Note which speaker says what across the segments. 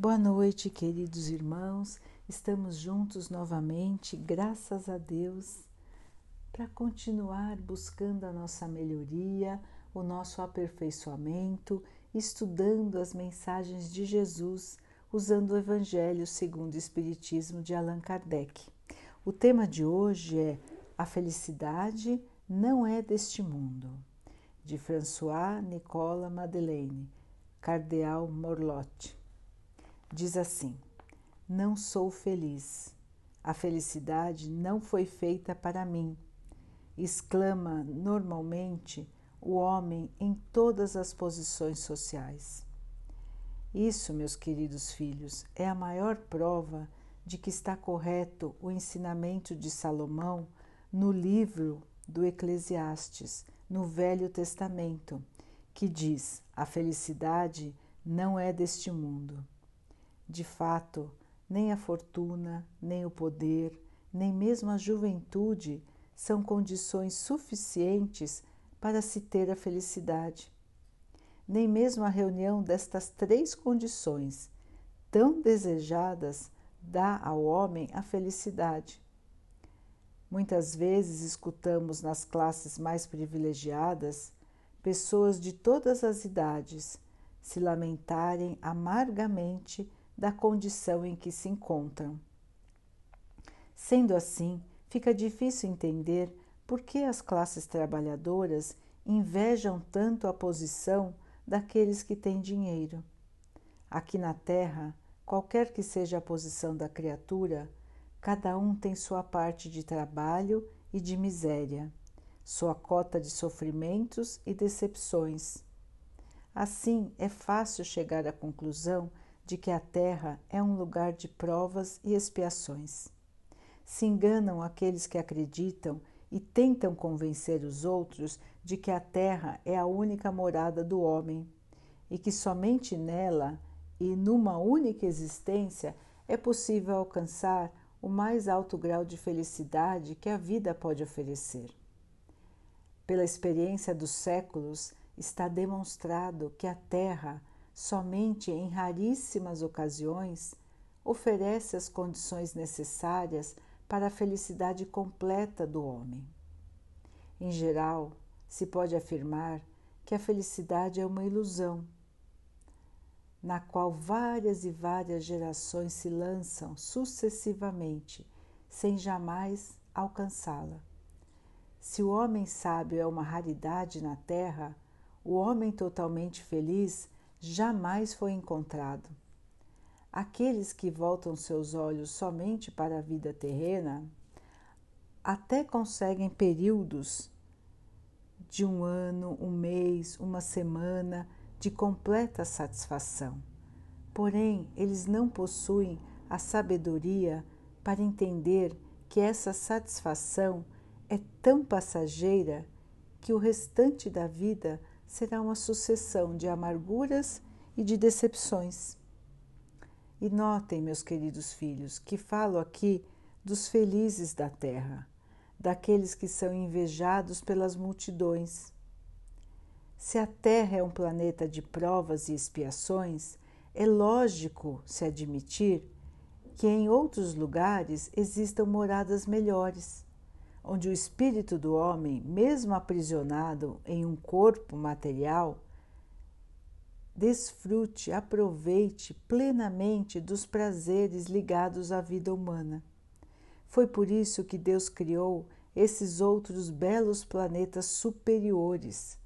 Speaker 1: Boa noite, queridos irmãos. Estamos juntos novamente, graças a Deus, para continuar buscando a nossa melhoria, o nosso aperfeiçoamento, estudando as mensagens de Jesus, usando o Evangelho segundo o Espiritismo de Allan Kardec. O tema de hoje é A felicidade não é deste mundo, de François Nicolas Madeleine, Cardeal Morlotte. Diz assim: Não sou feliz. A felicidade não foi feita para mim. Exclama normalmente o homem em todas as posições sociais. Isso, meus queridos filhos, é a maior prova de que está correto o ensinamento de Salomão no livro do Eclesiastes, no Velho Testamento, que diz: a felicidade não é deste mundo. De fato, nem a fortuna, nem o poder, nem mesmo a juventude são condições suficientes para se ter a felicidade. Nem mesmo a reunião destas três condições, tão desejadas, dá ao homem a felicidade. Muitas vezes escutamos nas classes mais privilegiadas pessoas de todas as idades se lamentarem amargamente da condição em que se encontram. Sendo assim, fica difícil entender por que as classes trabalhadoras invejam tanto a posição daqueles que têm dinheiro. Aqui na Terra, qualquer que seja a posição da criatura, cada um tem sua parte de trabalho e de miséria, sua cota de sofrimentos e decepções. Assim, é fácil chegar à conclusão de que a terra é um lugar de provas e expiações. Se enganam aqueles que acreditam e tentam convencer os outros de que a terra é a única morada do homem e que somente nela e numa única existência é possível alcançar o mais alto grau de felicidade que a vida pode oferecer. Pela experiência dos séculos, está demonstrado que a Terra somente em raríssimas ocasiões, oferece as condições necessárias para a felicidade completa do homem. Em geral, se pode afirmar que a felicidade é uma ilusão, na qual várias e várias gerações se lançam sucessivamente, sem jamais alcançá-la. Se o homem sábio é uma raridade na Terra, o homem totalmente feliz jamais foi encontrado. Aqueles que voltam seus olhos somente para a vida terrena até conseguem períodos de um ano, um mês, uma semana de completa satisfação. Porém, eles não possuem a sabedoria para entender que essa satisfação é tão passageira que o restante da vida será uma sucessão de amarguras e de decepções. E notem, meus queridos filhos, que falo aqui dos felizes da terra, daqueles que são invejados pelas multidões. Se a Terra é um planeta de provas e expiações, é lógico se admitir que em outros lugares existam moradas melhores onde o espírito do homem, mesmo aprisionado em um corpo material, desfrute, aproveite plenamente dos prazeres ligados à vida humana. Foi por isso que Deus criou esses outros belos planetas superiores,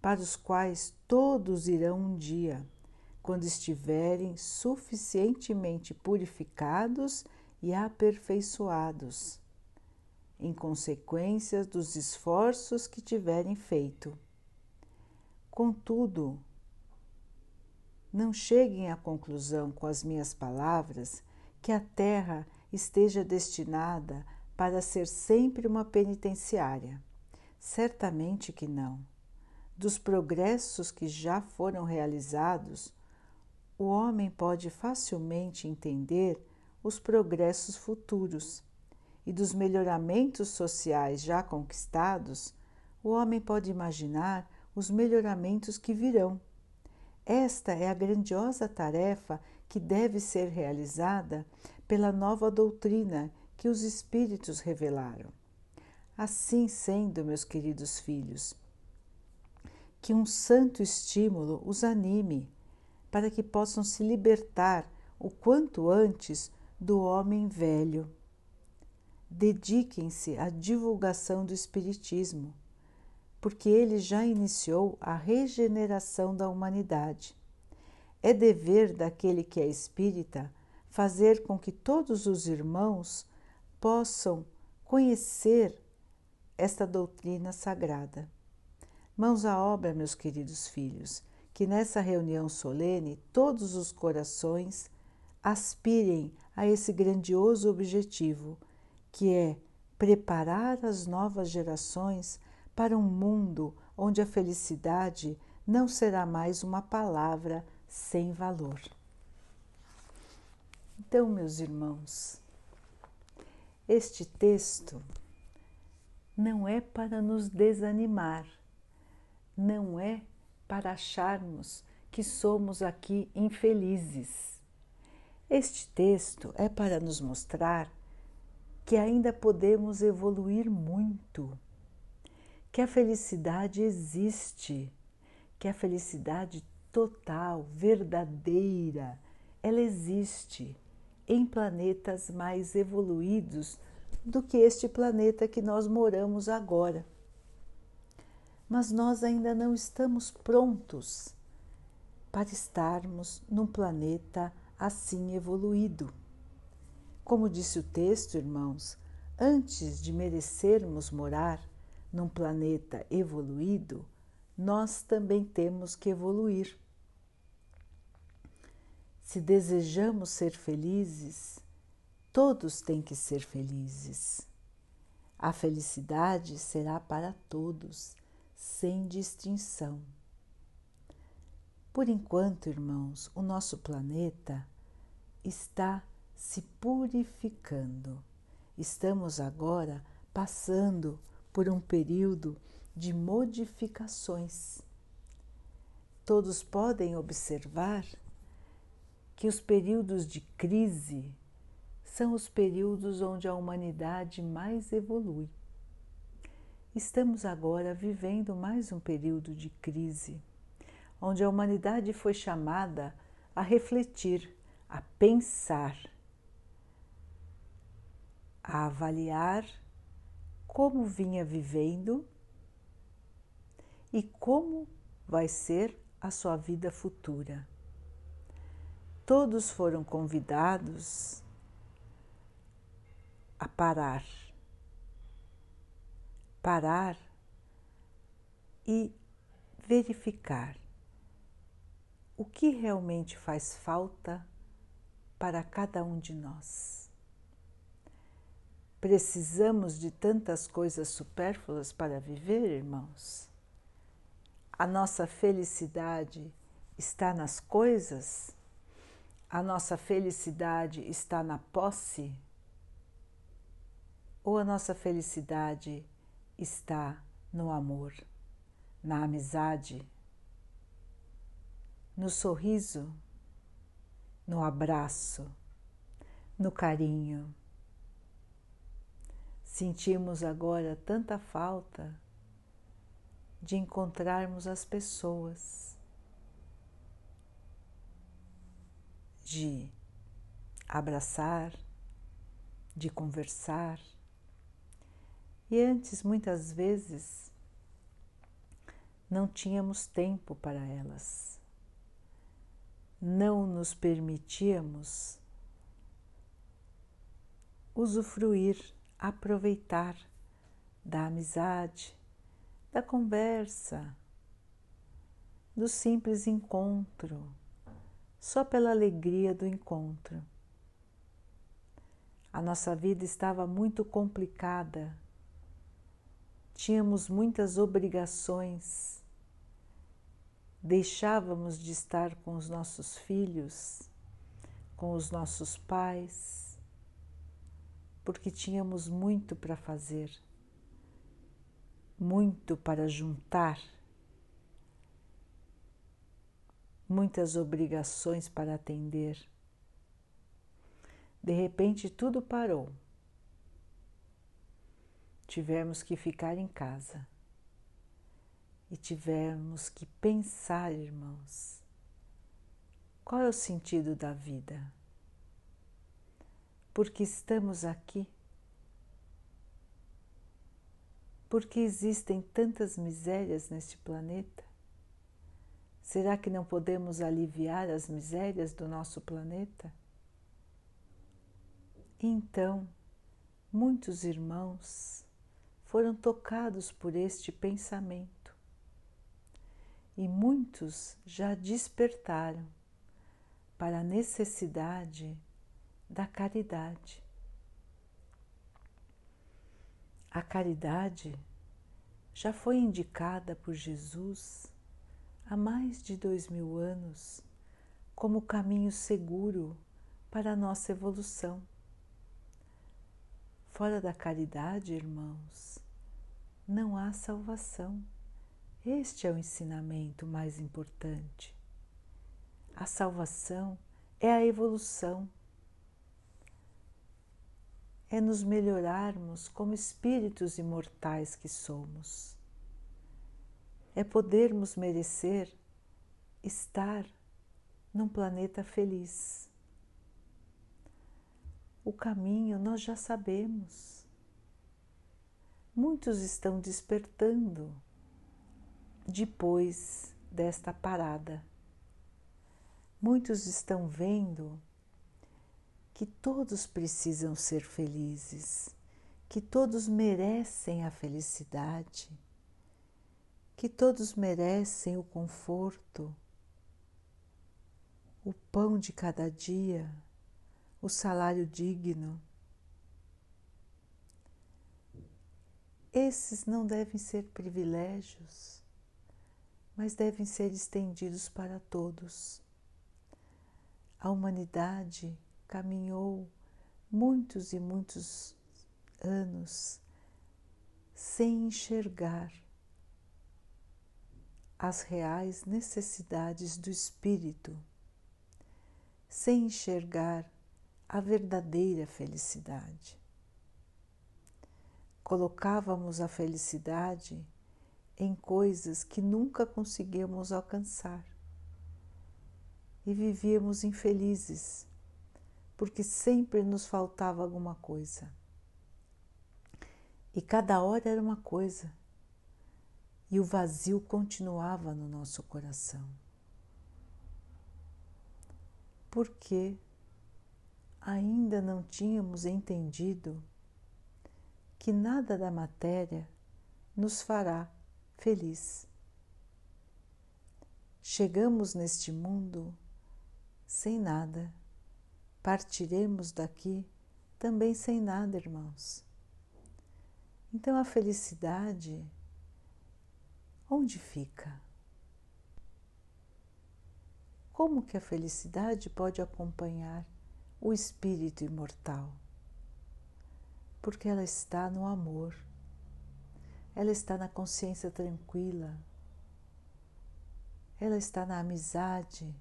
Speaker 1: para os quais todos irão um dia, quando estiverem suficientemente purificados e aperfeiçoados em consequência dos esforços que tiverem feito. Contudo, não cheguem à conclusão com as minhas palavras que a Terra esteja destinada para ser sempre uma penitenciária. Certamente que não. Dos progressos que já foram realizados, o homem pode facilmente entender os progressos futuros e dos melhoramentos sociais já conquistados, o homem pode imaginar os melhoramentos que virão. Esta é a grandiosa tarefa que deve ser realizada pela nova doutrina que os Espíritos revelaram. Assim sendo, meus queridos filhos, que um santo estímulo os anime para que possam se libertar o quanto antes do homem velho. Dediquem-se à divulgação do Espiritismo, porque ele já iniciou a regeneração da humanidade. É dever daquele que é espírita fazer com que todos os irmãos possam conhecer esta doutrina sagrada. Mãos à obra, meus queridos filhos, que nessa reunião solene todos os corações aspirem a esse grandioso objetivo, que é preparar as novas gerações para um mundo onde a felicidade não será mais uma palavra sem valor. Então, meus irmãos, este texto não é para nos desanimar, não é para acharmos que somos aqui infelizes. Este texto é para nos mostrar que ainda podemos evoluir muito, que a felicidade existe, que a felicidade total, verdadeira, ela existe em planetas mais evoluídos do que este planeta que nós moramos agora. Mas nós ainda não estamos prontos para estarmos num planeta assim evoluído. Como disse o texto, irmãos, antes de merecermos morar num planeta evoluído, nós também temos que evoluir. Se desejamos ser felizes, todos têm que ser felizes. A felicidade será para todos, sem distinção. Por enquanto, irmãos, o nosso planeta está se purificando. Estamos agora passando por um período de modificações. Todos podem observar que os períodos de crise são os períodos onde a humanidade mais evolui. Estamos agora vivendo mais um período de crise, onde a humanidade foi chamada a refletir, a pensar, a avaliar como vinha vivendo e como vai ser a sua vida futura todos foram convidados a parar. Parar e verificar o que realmente faz falta para cada um de nós. Precisamos de tantas coisas supérfluas para viver, irmãos? A nossa felicidade está nas coisas? a nossa felicidade está na posse? Ou a nossa felicidade está no amor, na amizade, no sorriso, no abraço, no carinho? Sentimos agora tanta falta de encontrarmos as pessoas de abraçar, de conversar. E antes, muitas vezes, não tínhamos tempo para elas, não nos permitíamos usufruir, aproveitar da amizade, da conversa, do simples encontro só pela alegria do encontro. A nossa vida estava muito complicada, tínhamos muitas obrigações, deixávamos de estar com os nossos filhos, com os nossos pais, porque tínhamos muito para fazer, muito para juntar muitas obrigações para atender. De repente tudo parou. Tivemos que ficar em casa e tivemos que pensar, irmãos, qual é o sentido da vida? Porque estamos aqui? Porque existem tantas misérias neste planeta? Será que não podemos aliviar as misérias do nosso planeta? Então, muitos irmãos foram tocados por este pensamento e muitos já despertaram para a necessidade da caridade. A caridade já foi indicada por Jesus há mais de dois mil anos como caminho seguro para a nossa evolução. Fora da caridade, irmãos, não há salvação. Este é o ensinamento mais importante. A salvação é a evolução, é nos melhorarmos como espíritos imortais que somos, é podermos merecer estar num planeta feliz. O caminho nós já sabemos. Muitos estão despertando depois desta parada. Muitos estão vendo que todos precisam ser felizes, que todos merecem a felicidade, que todos merecem o conforto, o pão de cada dia o salário digno. Esses não devem ser privilégios, mas devem ser estendidos para todos. A humanidade caminhou muitos e muitos anos sem enxergar as reais necessidades do espírito, sem enxergar a verdadeira felicidade. Colocávamos a felicidade em coisas que nunca conseguíamos alcançar e vivíamos infelizes porque sempre nos faltava alguma coisa. E cada hora era uma coisa, e o vazio continuava no nosso coração. Por quê? ainda não tínhamos entendido que nada da matéria nos fará feliz. Chegamos neste mundo sem nada, partiremos daqui também sem nada, irmãos. Então a felicidade, onde fica? Como que a felicidade pode acompanhar o espírito imortal, porque ela está no amor, ela está na consciência tranquila, ela está na amizade,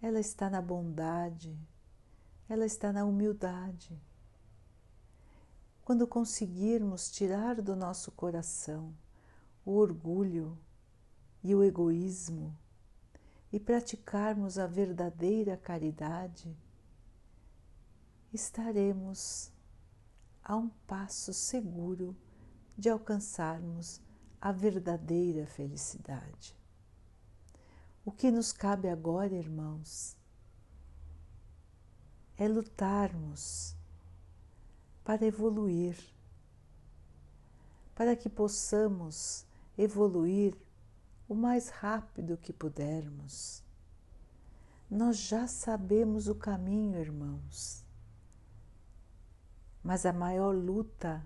Speaker 1: ela está na bondade, ela está na humildade. Quando conseguirmos tirar do nosso coração o orgulho e o egoísmo e praticarmos a verdadeira caridade, estaremos a um passo seguro de alcançarmos a verdadeira felicidade. O que nos cabe agora, irmãos, é lutarmos para evoluir, para que possamos evoluir o mais rápido que pudermos. Nós já sabemos o caminho, irmãos mas a maior luta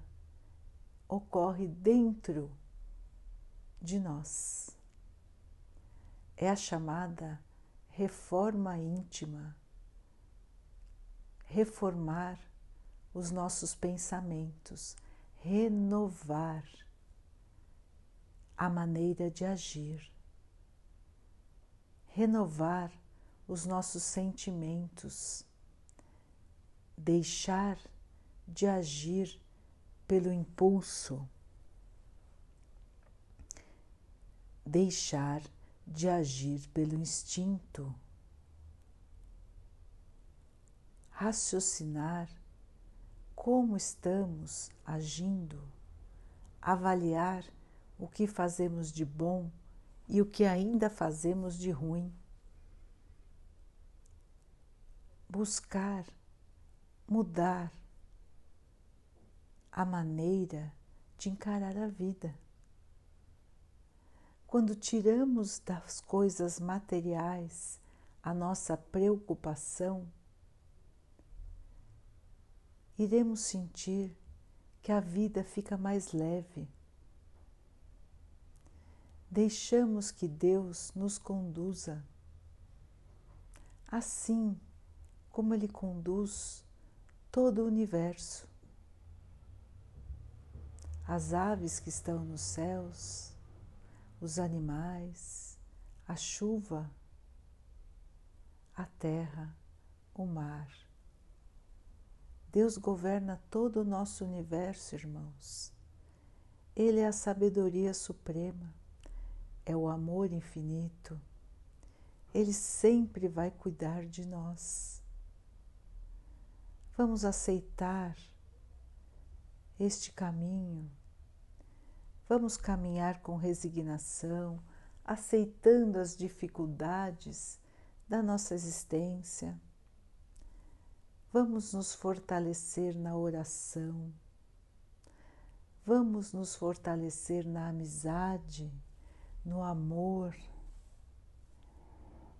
Speaker 1: ocorre dentro de nós. É a chamada reforma íntima, reformar os nossos pensamentos, renovar a maneira de agir, renovar os nossos sentimentos deixar de agir pelo impulso, deixar de agir pelo instinto, raciocinar como estamos agindo, avaliar o que fazemos de bom e o que ainda fazemos de ruim. Buscar mudar a maneira de encarar a vida. Quando tiramos das coisas materiais a nossa preocupação, iremos sentir que a vida fica mais leve. Deixamos que Deus nos conduza, assim como Ele conduz todo o universo. As aves que estão nos céus, os animais, a chuva, a terra, o mar. Deus governa todo o nosso universo, irmãos. Ele é a sabedoria suprema, é o amor infinito. Ele sempre vai cuidar de nós. Vamos aceitar este caminho. Vamos caminhar com resignação, aceitando as dificuldades da nossa existência Vamos nos fortalecer na oração, vamos nos fortalecer na amizade, no amor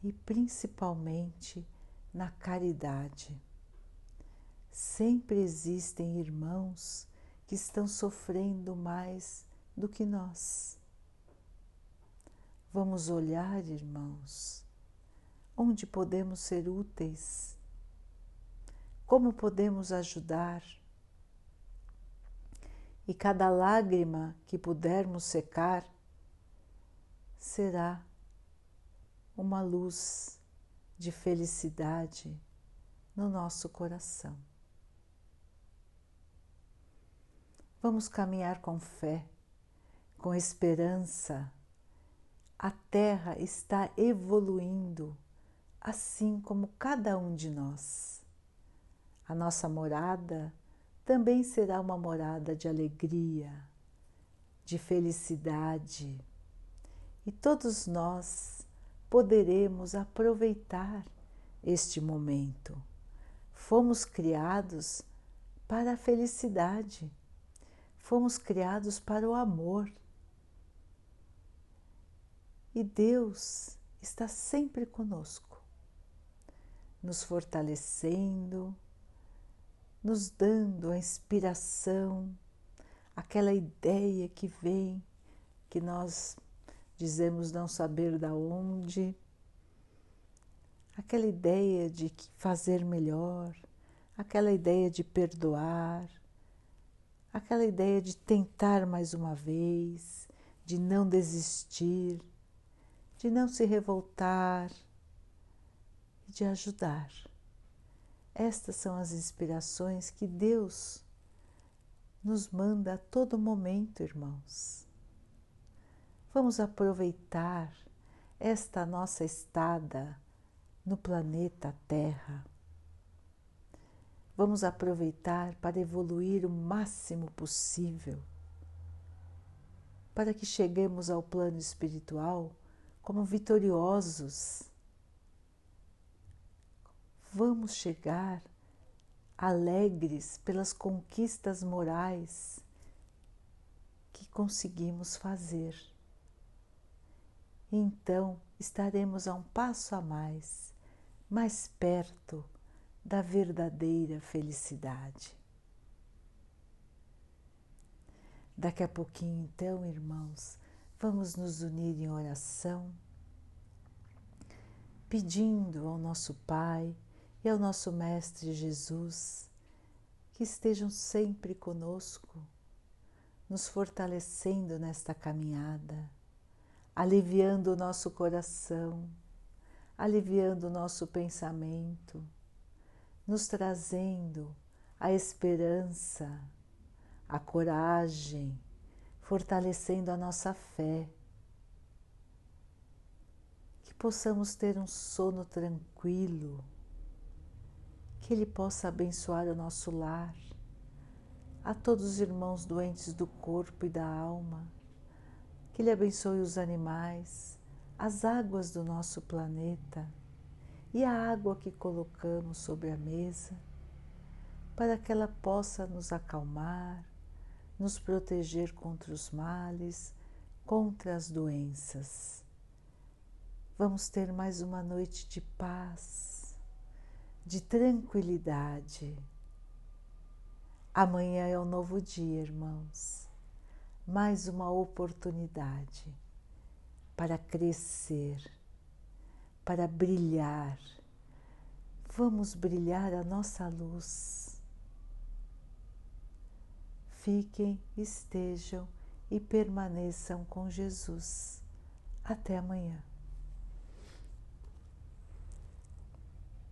Speaker 1: e principalmente na caridade. Sempre existem irmãos que estão sofrendo mais do que nós. Vamos olhar, irmãos, onde podemos ser úteis como podemos ajudar. E cada lágrima que pudermos secar será uma luz de felicidade no nosso coração. Vamos caminhar com fé, com esperança. A Terra está evoluindo, assim como cada um de nós. A nossa morada também será uma morada de alegria, de felicidade, e todos nós poderemos aproveitar este momento. Fomos criados para a felicidade, fomos criados para o amor. E Deus está sempre conosco, nos fortalecendo, nos dando a inspiração, aquela ideia que vem, que nós dizemos não saber da onde, aquela ideia de fazer melhor, aquela ideia de perdoar, aquela ideia de tentar mais uma vez, de não desistir, de não se revoltar e de ajudar. Estas são as inspirações que Deus nos manda a todo momento, irmãos. Vamos aproveitar esta nossa estada no planeta Terra. Vamos aproveitar para evoluir o máximo possível, para que cheguemos ao plano espiritual como vitoriosos vamos chegar alegres pelas conquistas morais que conseguimos fazer. Então estaremos a um passo a mais, mais perto da verdadeira felicidade. Daqui a pouquinho, então, irmãos, vamos nos unir em oração, pedindo ao nosso Pai e ao nosso Mestre Jesus, que estejam sempre conosco, nos fortalecendo nesta caminhada, aliviando o nosso coração, aliviando o nosso pensamento, nos trazendo a esperança, a coragem, fortalecendo a nossa fé. Que possamos ter um sono tranquilo, que Ele possa abençoar o nosso lar, a todos os irmãos doentes do corpo e da alma, que Ele abençoe os animais, as águas do nosso planeta e a água que colocamos sobre a mesa, para que ela possa nos acalmar, nos proteger contra os males, contra as doenças. Vamos ter mais uma noite de paz, de tranquilidade. Amanhã é um novo dia, irmãos, mais uma oportunidade para crescer, para brilhar. Vamos brilhar a nossa luz fiquem, estejam e permaneçam com Jesus. Até amanhã.